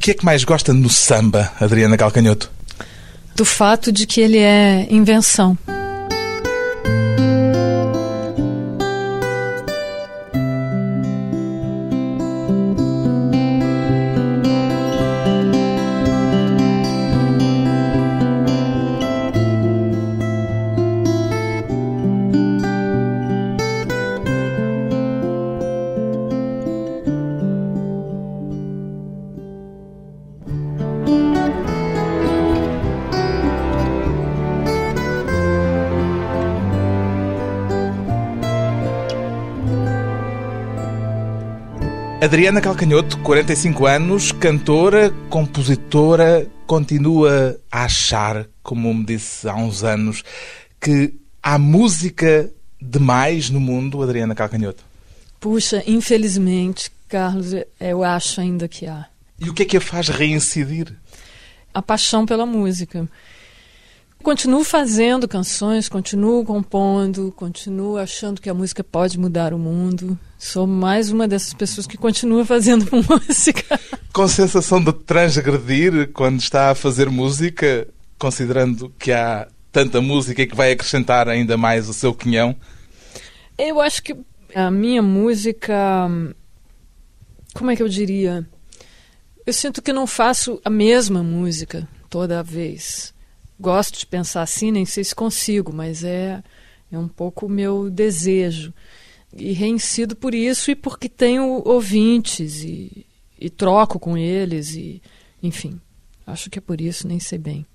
que é que mais gosta no samba, Adriana Calcanhoto? Do fato de que ele é invenção. Adriana Calcanhoto, 45 anos, cantora, compositora, continua a achar, como me disse há uns anos, que há música demais no mundo, Adriana Calcanhoto? Puxa, infelizmente, Carlos, eu acho ainda que há. E o que é que a faz reincidir? A paixão pela música. Continuo fazendo canções, continuo compondo, continuo achando que a música pode mudar o mundo. Sou mais uma dessas pessoas que continua fazendo música. Com sensação de transgredir quando está a fazer música, considerando que há tanta música que vai acrescentar ainda mais o seu quinhão? Eu acho que a minha música. Como é que eu diria? Eu sinto que não faço a mesma música toda vez gosto de pensar assim, nem sei se consigo, mas é, é um pouco o meu desejo. E reincido por isso e porque tenho ouvintes e, e troco com eles, e enfim, acho que é por isso, nem sei bem.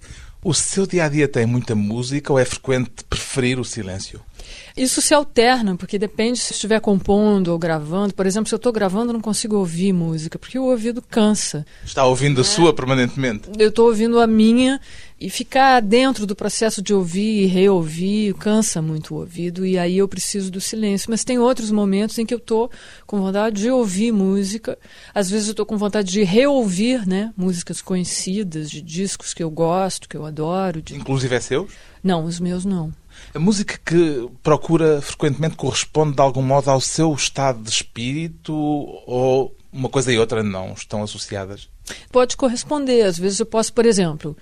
O seu dia a dia tem muita música ou é frequente preferir o silêncio? Isso se alterna, porque depende se estiver compondo ou gravando. Por exemplo, se eu estou gravando, não consigo ouvir música, porque o ouvido cansa. Está ouvindo a é. sua permanentemente? Eu estou ouvindo a minha e ficar dentro do processo de ouvir e reouvir cansa muito o ouvido e aí eu preciso do silêncio. Mas tem outros momentos em que eu estou com vontade de ouvir música. Às vezes eu estou com vontade de reouvir né, músicas conhecidas, de discos que eu gosto, que eu adoro. De... Inclusive é seus? Não, os meus não. A música que procura frequentemente corresponde de algum modo ao seu estado de espírito ou uma coisa e outra não estão associadas? Pode corresponder. Às vezes eu posso, por exemplo,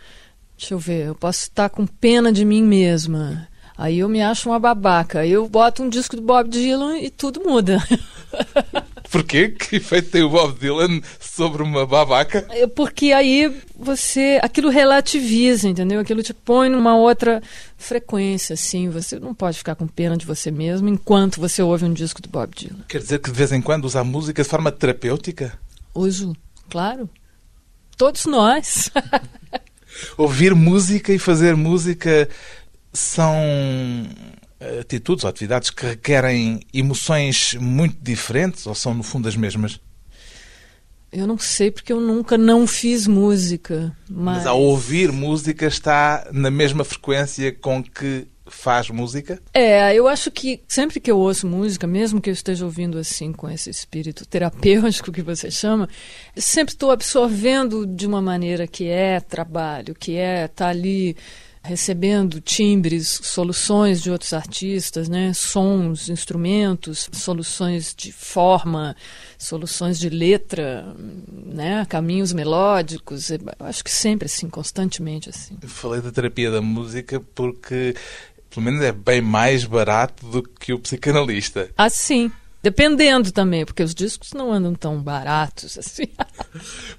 deixa eu ver, eu posso estar com pena de mim mesma. Aí eu me acho uma babaca. Eu boto um disco do Bob Dylan e tudo muda. Porquê? Que efeito tem o Bob Dylan sobre uma babaca? É porque aí você. aquilo relativiza, entendeu? Aquilo te põe numa outra frequência, assim. Você não pode ficar com pena de você mesmo enquanto você ouve um disco do Bob Dylan. Quer dizer que de vez em quando usa a música de forma terapêutica? Uso, claro. Todos nós. Ouvir música e fazer música são atitudes ou atividades que requerem emoções muito diferentes ou são, no fundo, as mesmas? Eu não sei porque eu nunca não fiz música. Mas, mas ao ouvir música está na mesma frequência com que faz música? É, eu acho que sempre que eu ouço música, mesmo que eu esteja ouvindo assim com esse espírito terapêutico que você chama, sempre estou absorvendo de uma maneira que é trabalho, que é estar tá ali recebendo timbres, soluções de outros artistas, né? sons, instrumentos, soluções de forma, soluções de letra, né? caminhos melódicos. Eu acho que sempre assim, constantemente assim. falei da terapia da música porque pelo menos é bem mais barato do que o psicanalista. Ah, sim. Dependendo também, porque os discos não andam tão baratos assim.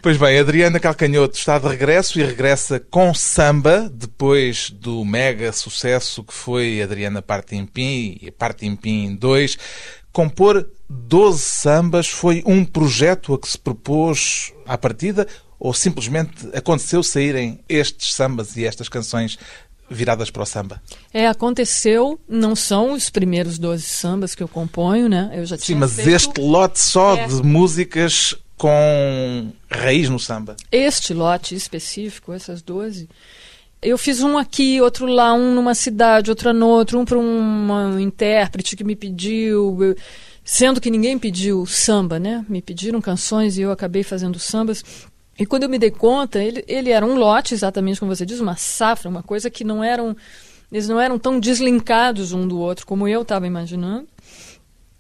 Pois bem, Adriana Calcanhoto está de regresso e regressa com samba, depois do mega sucesso que foi Adriana Partimpim e Partimpim 2. Compor 12 sambas foi um projeto a que se propôs à partida ou simplesmente aconteceu saírem estes sambas e estas canções viradas para o samba? É, aconteceu, não são os primeiros 12 sambas que eu componho, né? Eu já Sim, mas feito... este lote só é. de músicas com raiz no samba. Este lote específico, essas 12, eu fiz um aqui, outro lá, um numa cidade, outro no outro, um para uma intérprete que me pediu, sendo que ninguém pediu samba, né? Me pediram canções e eu acabei fazendo sambas. E quando eu me dei conta, ele, ele era um lote, exatamente como você diz, uma safra, uma coisa que não eram. Eles não eram tão deslinkados um do outro como eu estava imaginando.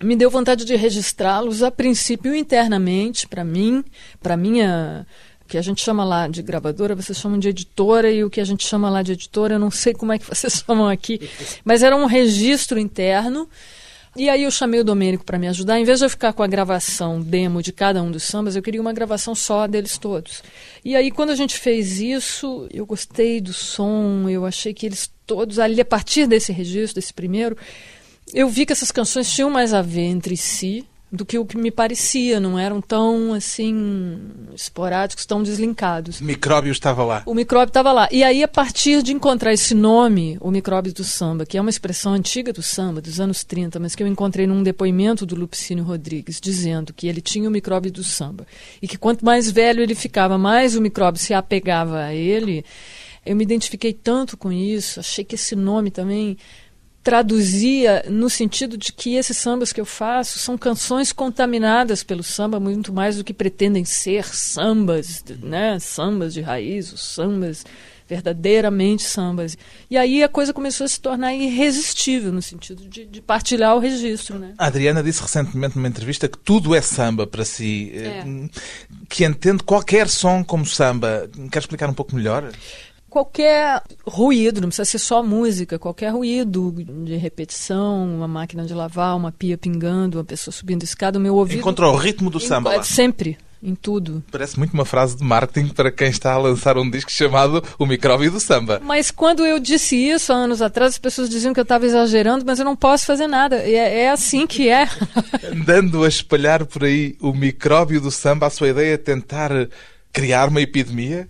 Me deu vontade de registrá-los a princípio internamente, para mim, para minha O que a gente chama lá de gravadora, vocês chamam de editora, e o que a gente chama lá de editora, eu não sei como é que vocês chamam aqui, mas era um registro interno. E aí eu chamei o Domênico para me ajudar. Em vez de eu ficar com a gravação demo de cada um dos sambas, eu queria uma gravação só deles todos. E aí quando a gente fez isso, eu gostei do som, eu achei que eles todos ali a partir desse registro, desse primeiro, eu vi que essas canções tinham mais a ver entre si do que o que me parecia, não eram tão assim esporádicos, tão deslinkados. O micróbio estava lá. O micróbio estava lá. E aí, a partir de encontrar esse nome, o micróbio do samba, que é uma expressão antiga do samba, dos anos 30, mas que eu encontrei num depoimento do Lupicínio Rodrigues, dizendo que ele tinha o micróbio do samba. E que quanto mais velho ele ficava, mais o micróbio se apegava a ele. Eu me identifiquei tanto com isso, achei que esse nome também traduzia no sentido de que esses sambas que eu faço são canções contaminadas pelo samba muito mais do que pretendem ser sambas, né? Sambas de raiz, os sambas verdadeiramente sambas. E aí a coisa começou a se tornar irresistível no sentido de, de partilhar o registro, né? A Adriana disse recentemente numa entrevista que tudo é samba para si, é. que entende qualquer som como samba. Quer explicar um pouco melhor? Qualquer ruído, não precisa ser só música, qualquer ruído de repetição, uma máquina de lavar, uma pia pingando, uma pessoa subindo escada, o meu ouvido. Encontrou o ritmo do samba. Lá. Sempre. Em tudo. Parece muito uma frase de marketing para quem está a lançar um disco chamado O Micróbio do Samba. Mas quando eu disse isso há anos atrás, as pessoas diziam que eu estava exagerando, mas eu não posso fazer nada. É, é assim que é. Andando a espalhar por aí o micróbio do samba, a sua ideia é tentar criar uma epidemia?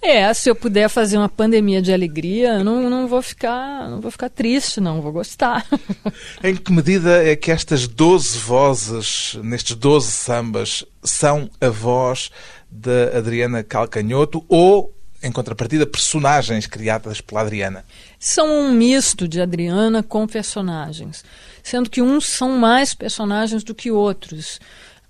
É, se eu puder fazer uma pandemia de alegria, não, não vou ficar, não vou ficar triste, não, vou gostar. em que medida é que estas 12 vozes, nestes 12 sambas, são a voz da Adriana Calcanhoto ou, em contrapartida, personagens criadas pela Adriana? São um misto de Adriana com personagens, sendo que uns são mais personagens do que outros.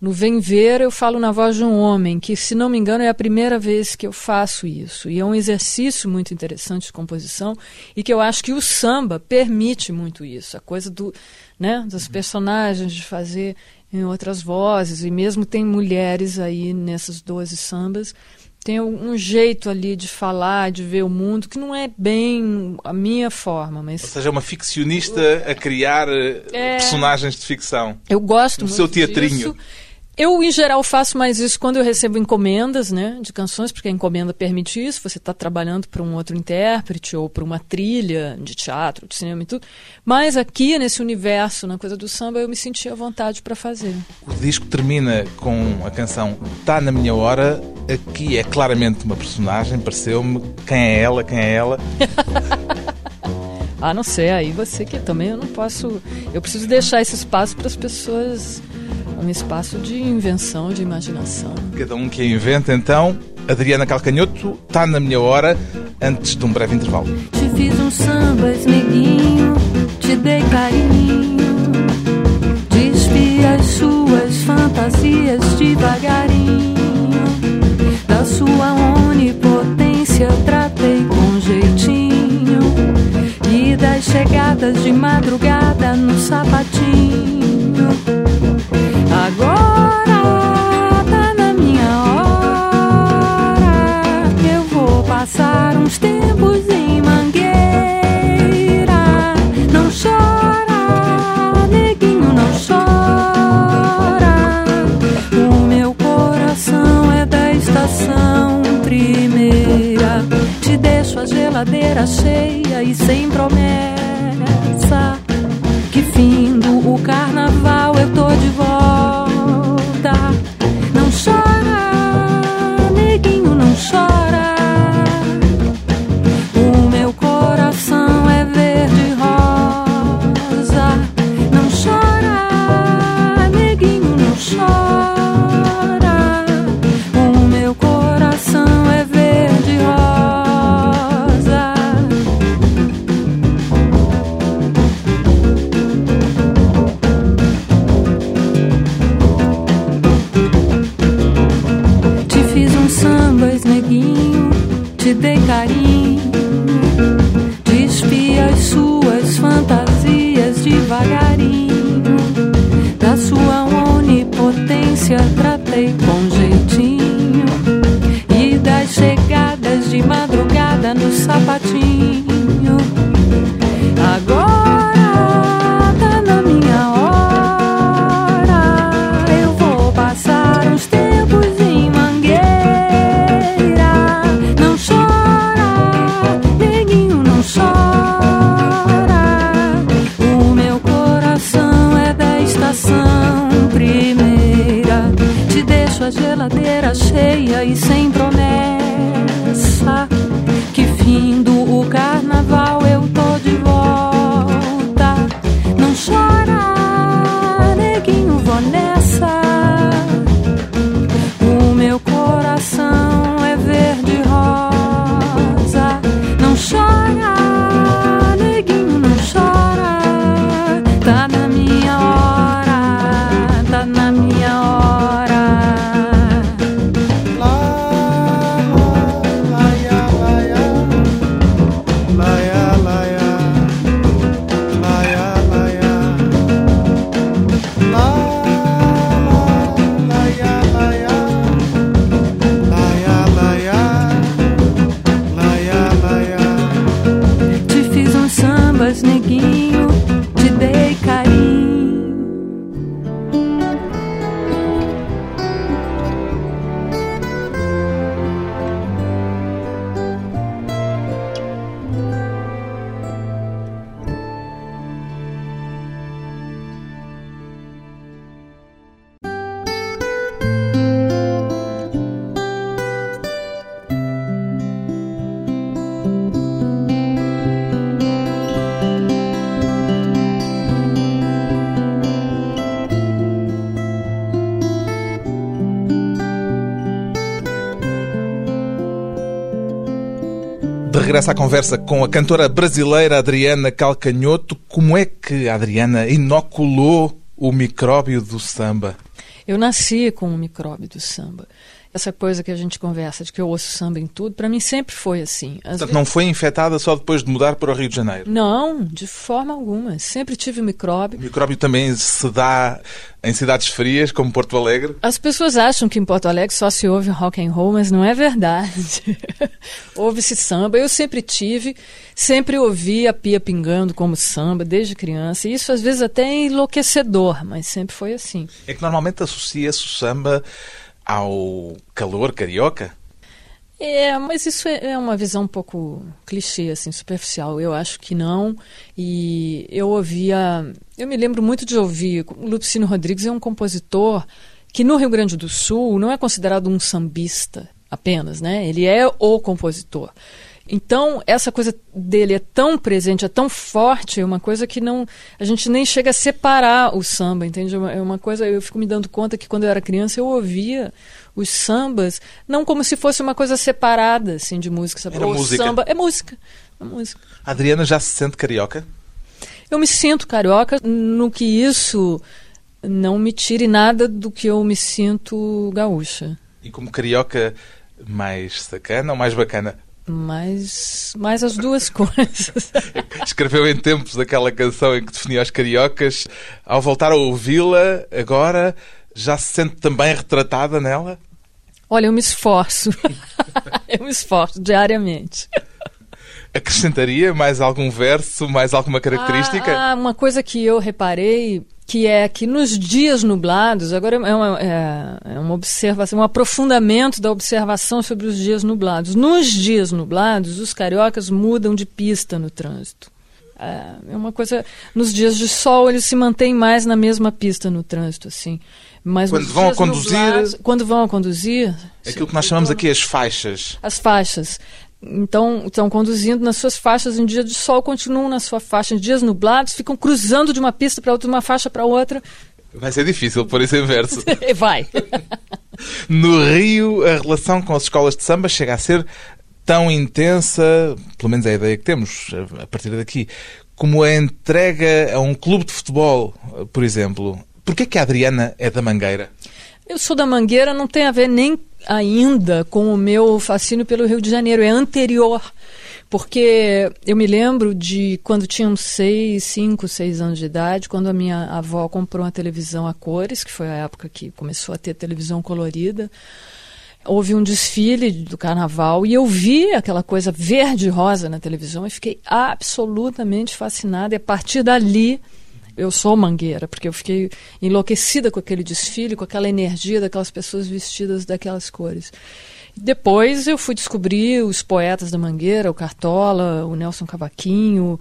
No Vem Ver, eu falo na voz de um homem, que, se não me engano, é a primeira vez que eu faço isso. E é um exercício muito interessante de composição e que eu acho que o samba permite muito isso. A coisa do, né, dos uhum. personagens, de fazer em outras vozes. E mesmo tem mulheres aí nessas 12 sambas. Tem um jeito ali de falar, de ver o mundo, que não é bem a minha forma. Mas... Ou seja, é uma ficcionista a criar eh, é... personagens de ficção. Eu gosto no muito seu teatrinho. Disso. Eu, em geral, faço mais isso quando eu recebo encomendas né, de canções, porque a encomenda permite isso. Você está trabalhando para um outro intérprete ou para uma trilha de teatro, de cinema e tudo. Mas aqui, nesse universo, na coisa do samba, eu me senti à vontade para fazer. O disco termina com a canção Tá na Minha Hora. Aqui é claramente uma personagem, pareceu-me. Quem é ela? Quem é ela? ah, não sei. Aí você que também eu não posso. Eu preciso deixar esse espaço para as pessoas um espaço de invenção, de imaginação. Cada um que inventa, então. Adriana Calcanhoto, está na minha hora, antes de um breve intervalo. Te fiz um samba, neguinho, te dei carinho. Despi as suas fantasias devagarinho. Da sua onipotência chegadas de madrugada no sapatinho. Agora tá na minha hora. Eu vou passar uns tempos em mangueira. Não chora, neguinho, não chora. O meu coração é da estação primeira. Te deixo a geladeira cheia sapatinho. De regresso à conversa com a cantora brasileira Adriana Calcanhoto, como é que a Adriana inoculou o micróbio do samba? Eu nasci com o micróbio do samba. Essa coisa que a gente conversa de que eu ouço samba em tudo, para mim sempre foi assim. Às Portanto, não foi infectada só depois de mudar para o Rio de Janeiro. Não, de forma alguma. Sempre tive o micróbio. O micróbio também se dá em cidades frias, como Porto Alegre. As pessoas acham que em Porto Alegre só se ouve rock and roll, mas não é verdade. Ouve-se samba. Eu sempre tive, sempre ouvi a pia pingando como samba, desde criança. E isso às vezes até é enlouquecedor, mas sempre foi assim. É que normalmente associa-se o samba ao calor carioca. É, mas isso é é uma visão um pouco clichê, assim, superficial. Eu acho que não. E eu ouvia. Eu me lembro muito de ouvir. Lupicino Rodrigues é um compositor que no Rio Grande do Sul não é considerado um sambista apenas, né? Ele é o compositor. Então, essa coisa dele é tão presente, é tão forte, é uma coisa que não. A gente nem chega a separar o samba, entende? É uma- É uma coisa. Eu fico me dando conta que quando eu era criança eu ouvia os sambas, não como se fosse uma coisa separada, assim, de música. Sabe? Era o música. samba é música. É música. Adriana já se sente carioca? Eu me sinto carioca no que isso não me tire nada do que eu me sinto gaúcha. E como carioca mais sacana ou mais bacana? Mas, mas as duas coisas. Escreveu em tempos aquela canção em que definia os cariocas. Ao voltar a ouvi-la, agora já se sente também retratada nela? Olha, eu me esforço. eu me esforço diariamente. Acrescentaria mais algum verso, mais alguma característica? Ah, ah, uma coisa que eu reparei que é que nos dias nublados, agora é uma, é, é uma observação, um aprofundamento da observação sobre os dias nublados. Nos dias nublados, os cariocas mudam de pista no trânsito. É é uma coisa. Nos dias de sol, eles se mantêm mais na mesma pista no trânsito, assim. Mas Quando vão a conduzir- nublados- quando vão a conduzir. Aquilo que nós chamamos aqui as faixas. as faixas. Então, estão conduzindo nas suas faixas em dia de sol, continuam na sua faixa. Em dias nublados, ficam cruzando de uma pista para outra, de uma faixa para outra. Vai ser difícil pôr isso em verso. Vai. No Rio, a relação com as escolas de samba chega a ser tão intensa, pelo menos é a ideia que temos a partir daqui, como a entrega a um clube de futebol, por exemplo. Porquê que a Adriana é da Mangueira? Eu sou da Mangueira, não tem a ver nem ainda com o meu fascínio pelo Rio de Janeiro, é anterior. Porque eu me lembro de quando tinha uns seis, cinco, seis anos de idade, quando a minha avó comprou uma televisão a cores, que foi a época que começou a ter televisão colorida. houve um desfile do carnaval e eu vi aquela coisa verde e rosa na televisão e fiquei absolutamente fascinada. E a partir dali, eu sou mangueira, porque eu fiquei enlouquecida com aquele desfile, com aquela energia daquelas pessoas vestidas daquelas cores. Depois eu fui descobrir os poetas da Mangueira, o Cartola, o Nelson Cavaquinho,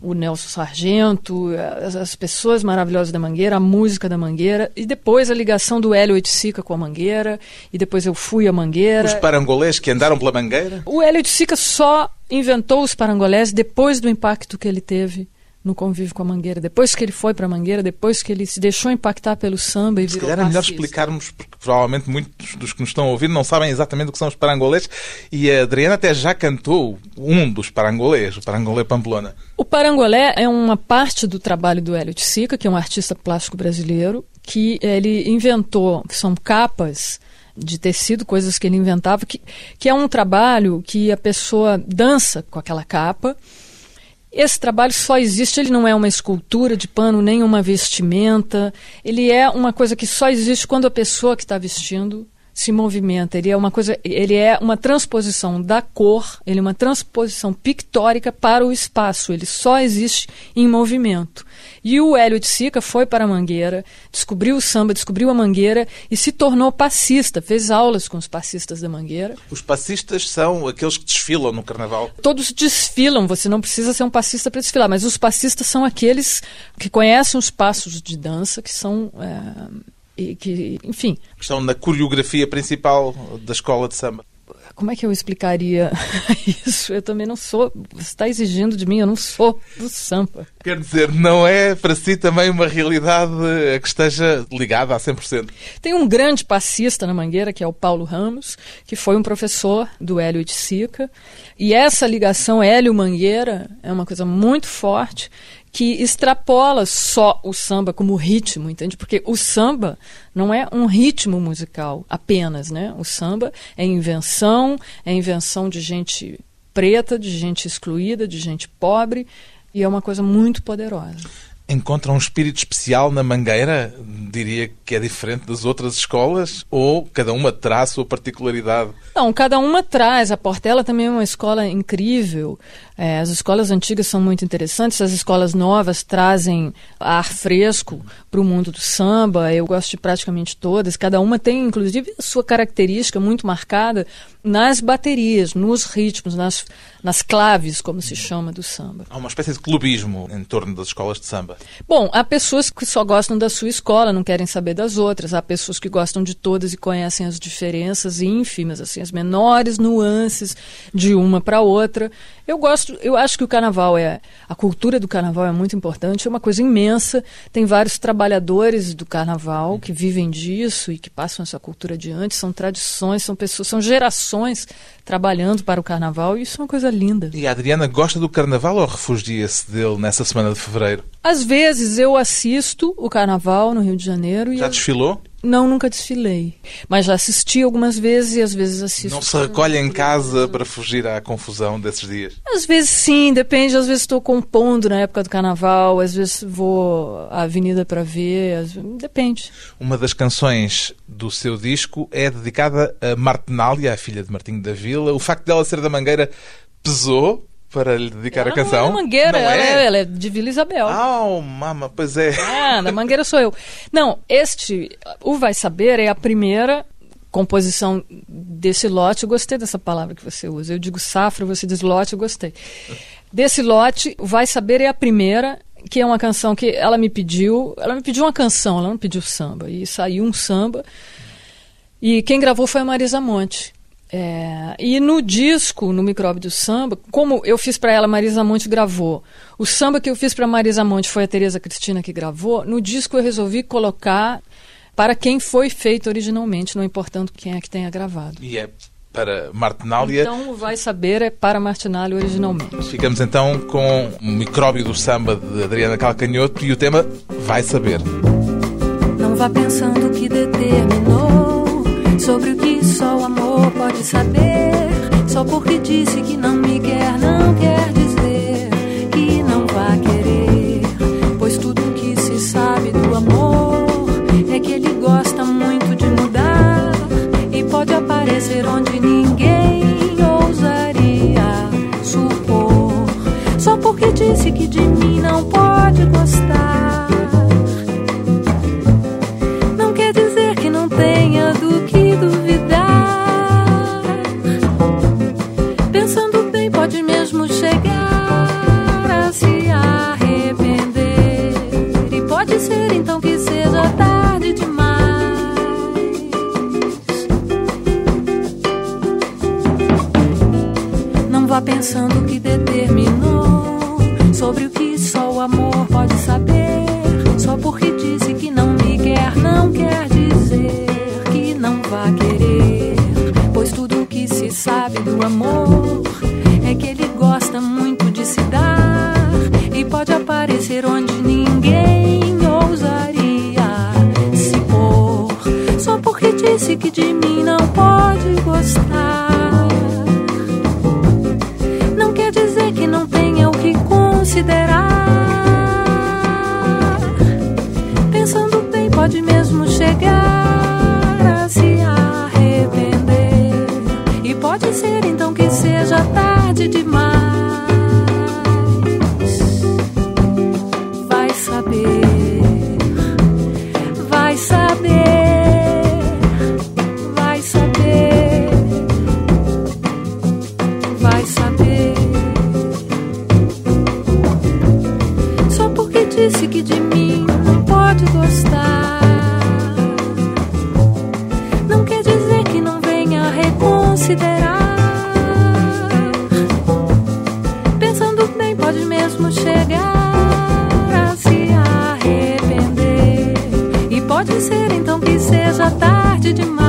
o Nelson Sargento, as, as, pessoas maravilhosas da Mangueira, a música da Mangueira, e depois a ligação do Hélio Oiticica com a Mangueira, e depois eu fui à Mangueira. Os parangolês que andaram pela Mangueira? O Hélio Oiticica só inventou os parangolés depois do impacto que ele teve no convívio com a Mangueira. Depois que ele foi para a Mangueira, depois que ele se deixou impactar pelo samba e se virou calhar é melhor explicarmos, porque provavelmente muitos dos que nos estão ouvir não sabem exatamente o que são os parangolês e a Adriana até já cantou um dos parangolês, o parangolé Pamplona. O parangolé é uma parte do trabalho do Hélio de Sica, que é um artista plástico brasileiro, que ele inventou, que são capas de tecido, coisas que ele inventava, que, que é um trabalho que a pessoa dança com aquela capa esse trabalho só existe, ele não é uma escultura de pano, nem uma vestimenta. Ele é uma coisa que só existe quando a pessoa que está vestindo se movimenta. Ele é uma coisa, ele é uma transposição da cor, ele é uma transposição pictórica para o espaço. Ele só existe em movimento. E o Hélio de Sica foi para a Mangueira, descobriu o samba, descobriu a Mangueira e se tornou passista, fez aulas com os passistas da Mangueira. Os passistas são aqueles que desfilam no carnaval? Todos desfilam, você não precisa ser um passista para desfilar, mas os passistas são aqueles que conhecem os passos de dança, que são. É e que, enfim. Estão na coreografia principal da escola de samba. Como é que eu explicaria isso? Eu também não sou. Você está exigindo de mim, eu não sou do samba. Quer dizer, não é para si também uma realidade que esteja ligada a 100%? Tem um grande passista na Mangueira, que é o Paulo Ramos, que foi um professor do Hélio de Sica. E essa ligação Hélio-Mangueira é uma coisa muito forte que extrapola só o samba como ritmo, entende? Porque o samba não é um ritmo musical apenas, né? O samba é invenção, é invenção de gente preta, de gente excluída, de gente pobre, e é uma coisa muito poderosa encontra um espírito especial na Mangueira? Diria que é diferente das outras escolas? Ou cada uma traz a sua particularidade? Não, cada uma traz. A Portela também é uma escola incrível. É, as escolas antigas são muito interessantes, as escolas novas trazem ar fresco para o mundo do samba. Eu gosto de praticamente todas. Cada uma tem, inclusive, a sua característica muito marcada nas baterias, nos ritmos, nas, nas claves, como se chama, do samba. Há uma espécie de clubismo em torno das escolas de samba. Bom, há pessoas que só gostam da sua escola, não querem saber das outras. Há pessoas que gostam de todas e conhecem as diferenças ínfimas, assim, as menores nuances de uma para outra. Eu gosto, eu acho que o carnaval é a cultura do carnaval é muito importante, é uma coisa imensa. Tem vários trabalhadores do carnaval que vivem disso e que passam essa cultura adiante, são tradições, são pessoas, são gerações trabalhando para o carnaval e isso é uma coisa linda. E a Adriana gosta do carnaval ou refugia-se dele nessa semana de fevereiro? Às vezes eu assisto o carnaval no Rio de Janeiro Já desfilou? Não, nunca desfilei. Mas já assisti algumas vezes e às vezes assisto. Não se recolhe em casa para fugir à confusão desses dias? Às vezes sim, depende. Às vezes estou compondo na época do carnaval, às vezes vou à avenida para ver, às... depende. Uma das canções do seu disco é dedicada a Martinália, a filha de Martinho da Vila. O facto dela ser da Mangueira pesou para lhe dedicar ela a canção? Não é Mangueira, não ela, é? é? ela é de Vila Isabel. Ah, oh, mama, pois é. Ah, da Mangueira sou eu. Não, este, o Vai Saber é a primeira composição desse lote. Eu gostei dessa palavra que você usa. Eu digo safra, você diz lote, eu gostei. Desse lote, o Vai Saber é a primeira, que é uma canção que ela me pediu. Ela me pediu uma canção, ela não pediu samba. E saiu um samba. E quem gravou foi a Marisa Monte. É, e no disco, no Micróbio do Samba, como eu fiz para ela, Marisa Monte gravou. O samba que eu fiz para Marisa Monte foi a Tereza Cristina que gravou. No disco eu resolvi colocar para quem foi feito originalmente, não importando quem é que tenha gravado. E é para Martinália. Então o Vai Saber é para Martinália originalmente. Ficamos então com o Micróbio do Samba de Adriana Calcanhoto e o tema Vai Saber. Não vá pensando que determinou sobre o que só o amor pode saber. Só porque disse que não me quer, não quer pensando que determinou sobre o que só o amor pode saber. Só porque disse que não me quer, não quer dizer que não vá querer. Pois tudo o que se sabe do amor é que ele gosta muito de se dar e pode aparecer onde ninguém ousaria se pôr. Só porque disse que de mesmo chegar a se arrepender. E pode ser então que seja tarde demais.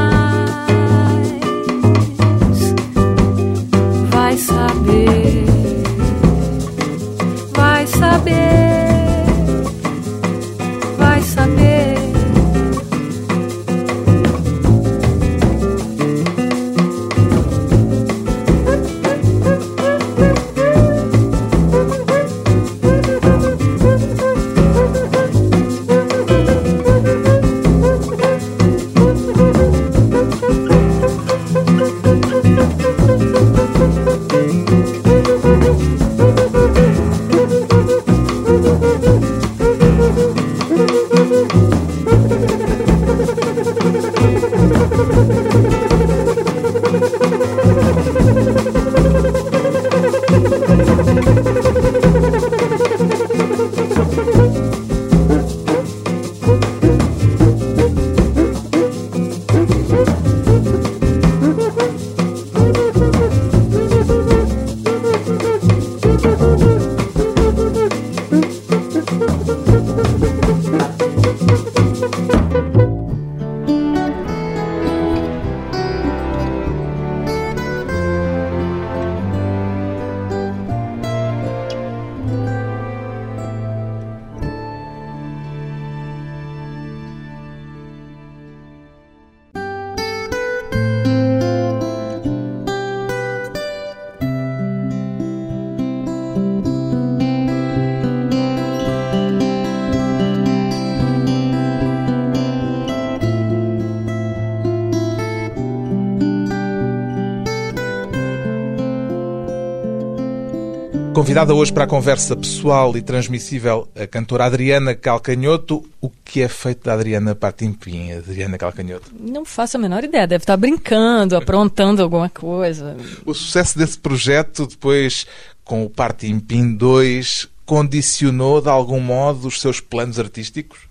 Convidada hoje para a conversa pessoal e transmissível a cantora Adriana Calcanhoto. O que é feito da Adriana Partimpim, Adriana Calcanhoto? Não faço a menor ideia. Deve estar brincando, aprontando alguma coisa. O sucesso desse projeto, depois com o Partimpim 2, condicionou de algum modo os seus planos artísticos?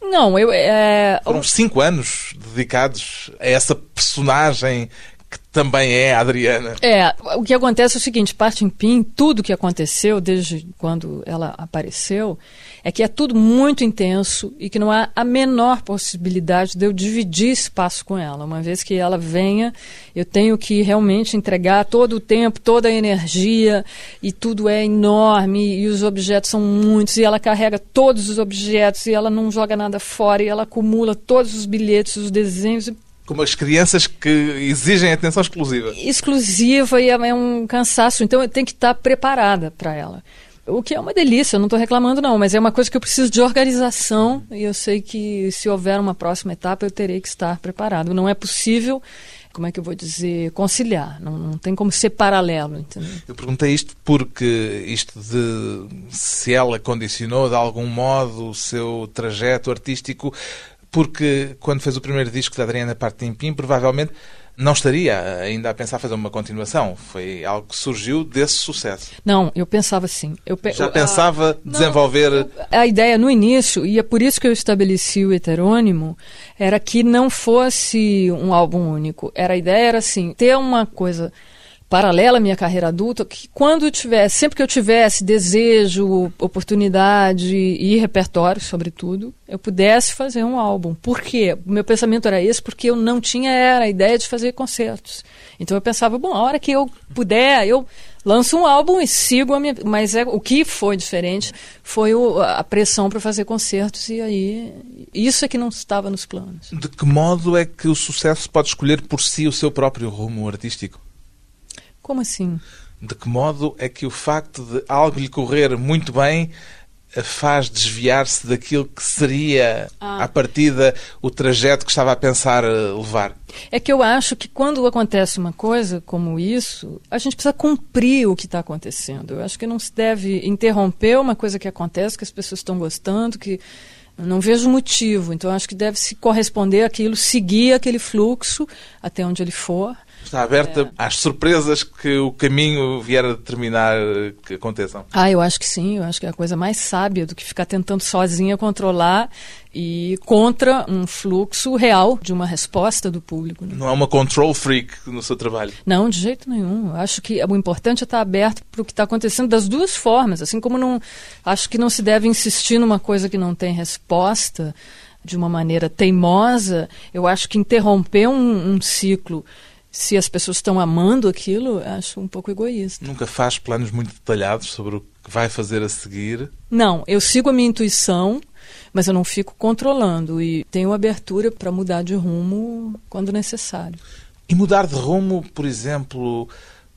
Não, eu. É... Foram cinco anos dedicados a essa personagem que também é a Adriana. É, o que acontece é o seguinte, parte em Pim, tudo que aconteceu desde quando ela apareceu, é que é tudo muito intenso e que não há a menor possibilidade de eu dividir espaço com ela. Uma vez que ela venha, eu tenho que realmente entregar todo o tempo, toda a energia, e tudo é enorme, e os objetos são muitos, e ela carrega todos os objetos, e ela não joga nada fora, e ela acumula todos os bilhetes, os desenhos, Como as crianças que exigem atenção exclusiva. exclusiva e é é um cansaço. Então eu tenho que estar preparada para ela. O que é uma delícia, eu não estou reclamando não, mas é uma coisa que eu preciso de organização e eu sei que se houver uma próxima etapa eu terei que estar preparado. Não é possível, como é que eu vou dizer, conciliar. Não, não tem como ser paralelo, entendeu? Eu perguntei isto porque isto de se ela condicionou de algum modo o seu trajeto artístico, porque quando fez o primeiro disco da Adriana Partimpim, provavelmente não estaria ainda a pensar fazer uma continuação. Foi algo que surgiu desse sucesso. Não, eu pensava assim. Eu pe- Já pensava Não, desenvolver. eu- A ideia no início, e é por isso que eu estabeleci o heterônimo, era que não fosse um álbum único. Era a ideia era assim, ter uma coisa paralela à minha carreira adulta, que quando eu tivesse, sempre que eu tivesse desejo, oportunidade e repertório, sobretudo, eu pudesse fazer um álbum. Por quê? Meu pensamento era esse, porque eu não tinha era, a ideia de fazer concertos. Então eu pensava, bom, a hora que eu puder, eu lanço um álbum e sigo a minha. Mas é, o que foi diferente foi o, a pressão para fazer concertos, e aí isso é que não estava nos planos. De que modo é que o sucesso pode escolher por si o seu próprio rumo artístico? Como assim? De que modo é que o facto de algo lhe correr muito bem a faz desviar-se daquilo que seria, ah. à partida, o trajeto que estava a pensar eh, levar? É que eu acho que quando acontece uma coisa como isso, a gente precisa cumprir o que está acontecendo. Eu acho que não se deve interromper uma coisa que acontece, que as pessoas estão gostando, que não vejo motivo. Então acho que deve se corresponder àquilo, seguir aquele fluxo até onde ele for Está aberta é. às surpresas que o caminho vier a determinar que aconteçam. Ah, eu acho que sim. Eu acho que é a coisa mais sábia do que ficar tentando sozinha controlar e contra um fluxo real de uma resposta do público. Né? Não é uma control freak no seu trabalho? Não, de jeito nenhum. Eu acho que o importante é estar aberto para o que está acontecendo das duas formas. Assim como não acho que não se deve insistir numa coisa que não tem resposta de uma maneira teimosa, eu acho que interromper um, um ciclo se as pessoas estão amando aquilo, acho um pouco egoísta. Nunca faz planos muito detalhados sobre o que vai fazer a seguir? Não, eu sigo a minha intuição, mas eu não fico controlando e tenho abertura para mudar de rumo quando necessário. E mudar de rumo, por exemplo,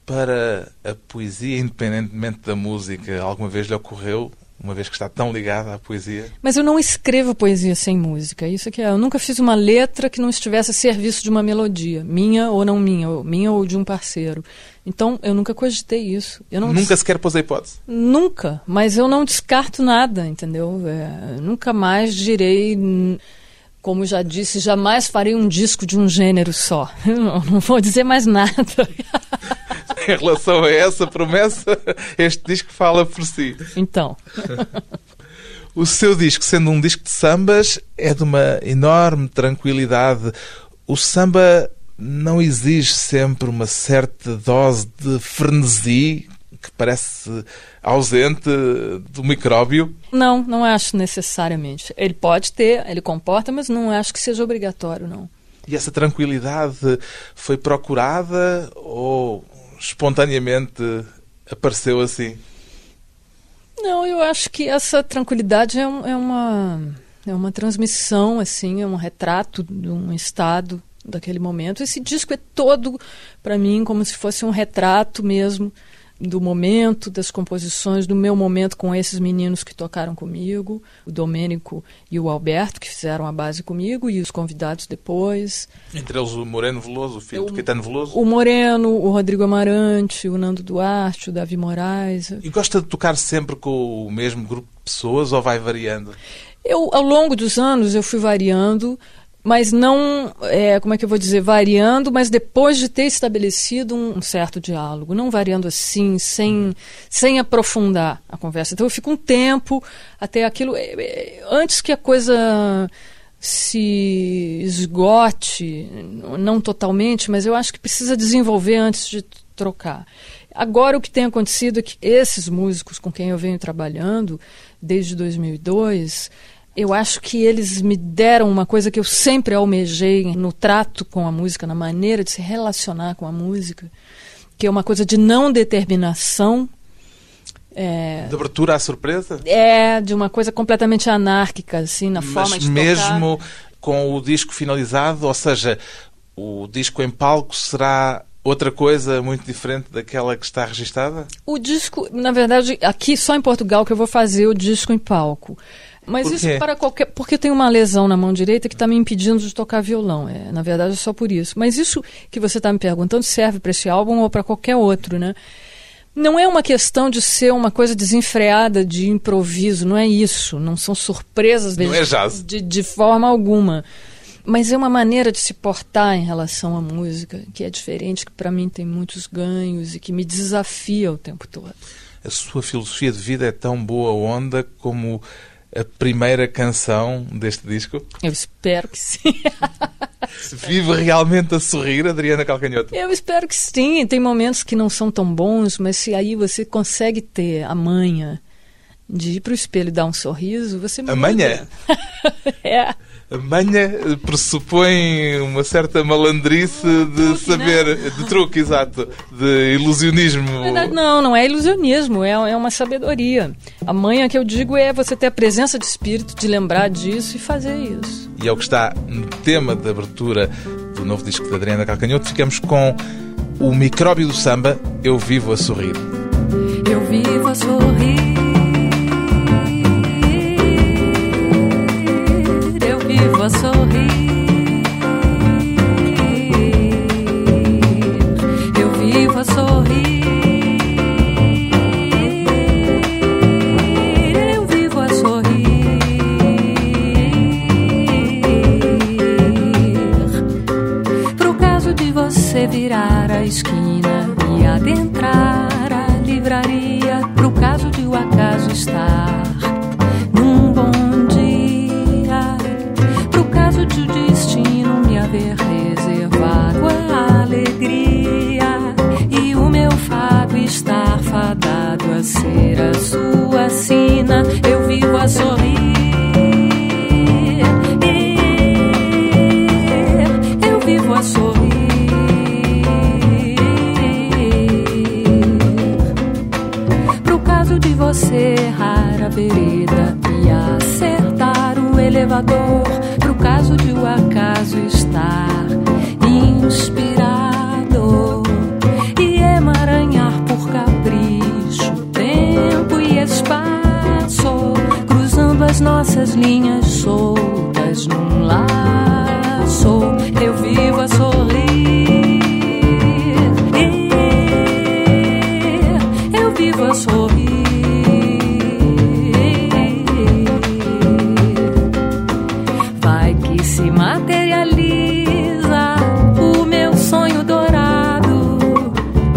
para a poesia, independentemente da música, alguma vez lhe ocorreu uma vez que está tão ligada à poesia. Mas eu não escrevo poesia sem música. Isso que é. Eu nunca fiz uma letra que não estivesse a serviço de uma melodia, minha ou não minha, ou minha ou de um parceiro. Então eu nunca cogitei isso. Eu não nunca sequer pôs a hipótese. Nunca. Mas eu não descarto nada, entendeu? É, nunca mais direi como já disse, jamais farei um disco de um gênero só. Não, não vou dizer mais nada. em relação a essa promessa, este disco fala por si. Então. O seu disco, sendo um disco de sambas, é de uma enorme tranquilidade. O samba não exige sempre uma certa dose de frenesi que parece ausente do micróbio? Não, não acho necessariamente. Ele pode ter, ele comporta, mas não acho que seja obrigatório, não. E essa tranquilidade foi procurada ou espontaneamente apareceu assim? Não, eu acho que essa tranquilidade é, um, é uma é uma transmissão, assim, é um retrato de um estado daquele momento. Esse disco é todo, para mim, como se fosse um retrato mesmo do momento, das composições, do meu momento com esses meninos que tocaram comigo, o Domênico e o Alberto, que fizeram a base comigo, e os convidados depois. Entre eles o Moreno Veloso, o filho do Caetano Veloso? O Moreno, o Rodrigo Amarante, o Nando Duarte, o Davi Moraes. E gosta de tocar sempre com o mesmo grupo de pessoas ou vai variando? Eu, ao longo dos anos, eu fui variando mas não, é, como é que eu vou dizer, variando, mas depois de ter estabelecido um, um, certo diálogo, não variando assim, sem, sem aprofundar a conversa. Então eu fico um tempo até aquilo, é, é, antes que a coisa se esgote, não totalmente, mas eu acho que precisa desenvolver antes de trocar. Agora o que tem acontecido é que esses músicos com quem eu venho trabalhando desde 2002 eu acho que eles me deram uma coisa que eu sempre almejei no trato com a música, na maneira de se relacionar com a música, que é uma coisa de não determinação. É, de abertura à surpresa? É, de uma coisa completamente anárquica, assim, na Mas forma de mesmo com o disco finalizado, ou seja, o disco em palco será outra coisa muito diferente daquela que está registada? O disco, na verdade, aqui só em Portugal que eu vou fazer o disco em palco. Mas isso para qualquer. Porque tenho uma lesão na mão direita que está me impedindo de tocar violão. É, na verdade, é só por isso. Mas isso que você está me perguntando serve para esse álbum ou para qualquer outro, né? Não é uma questão de ser uma coisa desenfreada de improviso, não é isso. Não são surpresas não é jazz. De, de forma alguma. Mas é uma maneira de se portar em relação à música que é diferente, que para mim tem muitos ganhos e que me desafia o tempo todo. A sua filosofia de vida é tão boa onda como a primeira canção deste disco? Eu espero que sim. Vive realmente a sorrir, Adriana Calcanhoto? Eu espero que sim. Tem momentos que não são tão bons, mas se aí você consegue ter a manha de ir para o espelho e dar um sorriso, você muda. A manha? é. A manha pressupõe uma certa malandrice de truque, saber, né? de truque, exato, de ilusionismo. Na verdade, não, não é ilusionismo, é, é uma sabedoria. A manha que eu digo é você ter a presença de espírito, de lembrar disso e fazer isso. E é o que está no tema de abertura do novo disco de Adriana Calcanhoto. Ficamos com o micróbio do samba, Eu Vivo a Sorrir. Eu vivo a sorrir. A sorrir. Eu vivo a sorrir. Virar a esquina e adentrar a livraria, pro caso de o acaso estar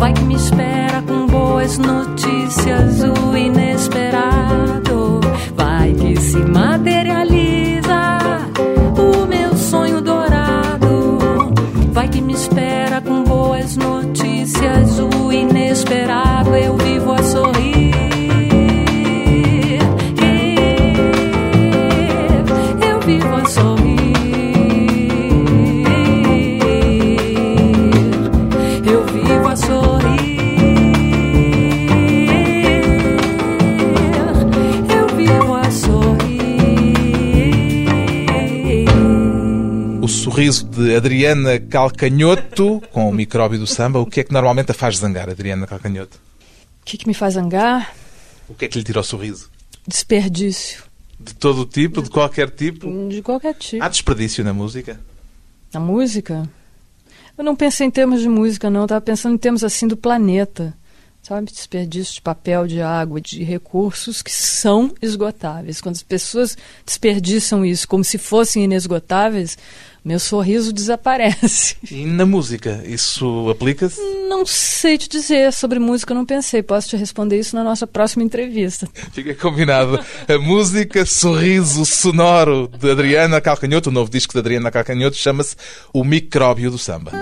Vai que me espera com boas notícias o inesperado. De Adriana Calcanhoto com o micróbio do samba. O que é que normalmente a faz zangar, Adriana Calcanhoto? O que, que me faz zangar? O que é que lhe tira o sorriso? Desperdício. De todo tipo, de qualquer tipo? De qualquer tipo. Há desperdício na música? A música? Eu não pensei em termos de música, não. Eu estava pensando em termos assim do planeta. Sabe? Desperdício de papel, de água, de recursos que são esgotáveis. Quando as pessoas desperdiçam isso como se fossem inesgotáveis, meu sorriso desaparece. E na música, isso aplica-se? Não sei te dizer. Sobre música eu não pensei. Posso te responder isso na nossa próxima entrevista. Fica combinado. A música Sorriso Sonoro de Adriana Calcanhoto, o novo disco de Adriana Calcanhoto, chama-se O Micróbio do Samba.